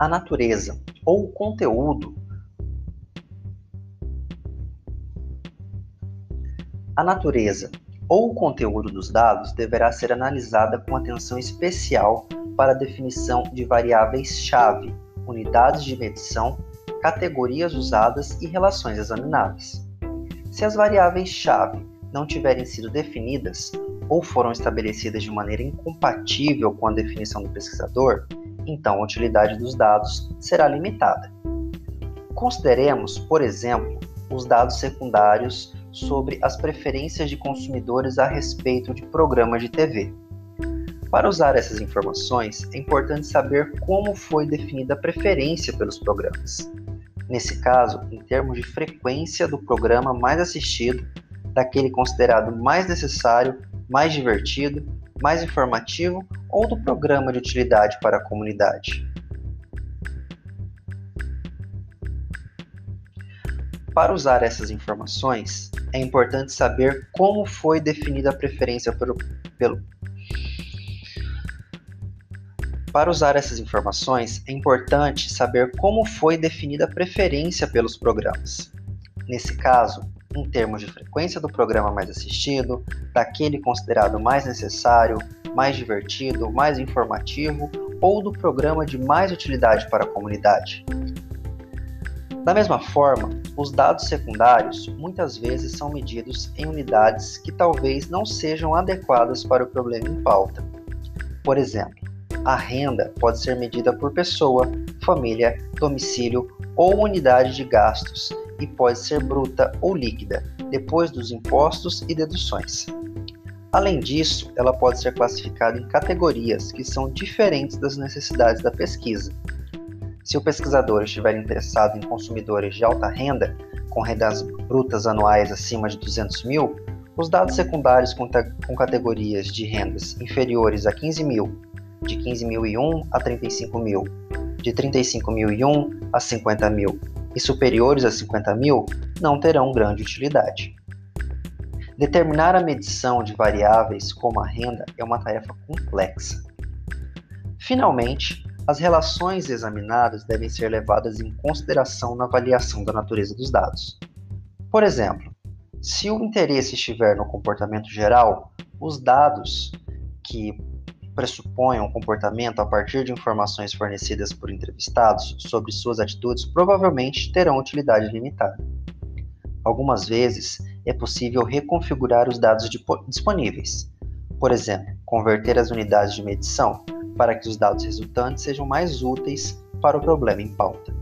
A natureza ou o conteúdo A natureza ou o conteúdo dos dados deverá ser analisada com atenção especial para a definição de variáveis-chave, unidades de medição, categorias usadas e relações examinadas. Se as variáveis-chave não tiverem sido definidas ou foram estabelecidas de maneira incompatível com a definição do pesquisador, então a utilidade dos dados será limitada. Consideremos, por exemplo, os dados secundários sobre as preferências de consumidores a respeito de programas de TV. Para usar essas informações, é importante saber como foi definida a preferência pelos programas. Nesse caso, em termos de frequência do programa mais assistido, daquele considerado mais necessário, mais divertido, mais informativo ou do programa de utilidade para a comunidade. Para usar essas informações, é importante saber como foi definida a preferência pelo, pelo. Para usar essas informações, é importante saber como foi definida a preferência pelos programas. Nesse caso, em termos de frequência do programa mais assistido, daquele considerado mais necessário, mais divertido, mais informativo ou do programa de mais utilidade para a comunidade. Da mesma forma, os dados secundários muitas vezes são medidos em unidades que talvez não sejam adequadas para o problema em pauta. Por exemplo, a renda pode ser medida por pessoa, família, domicílio ou unidade de gastos e pode ser bruta ou líquida, depois dos impostos e deduções. Além disso, ela pode ser classificada em categorias que são diferentes das necessidades da pesquisa. Se o pesquisador estiver interessado em consumidores de alta renda, com rendas brutas anuais acima de 200 mil, os dados secundários com, com categorias de rendas inferiores a 15 mil, de 15.001 a 35 mil, de 35.001 a 50 mil e superiores a 50 mil não terão grande utilidade. Determinar a medição de variáveis como a renda é uma tarefa complexa. Finalmente, as relações examinadas devem ser levadas em consideração na avaliação da natureza dos dados. Por exemplo, se o interesse estiver no comportamento geral, os dados que pressupõem um comportamento a partir de informações fornecidas por entrevistados sobre suas atitudes provavelmente terão utilidade limitada. Algumas vezes é possível reconfigurar os dados disponíveis, por exemplo, converter as unidades de medição para que os dados resultantes sejam mais úteis para o problema em pauta.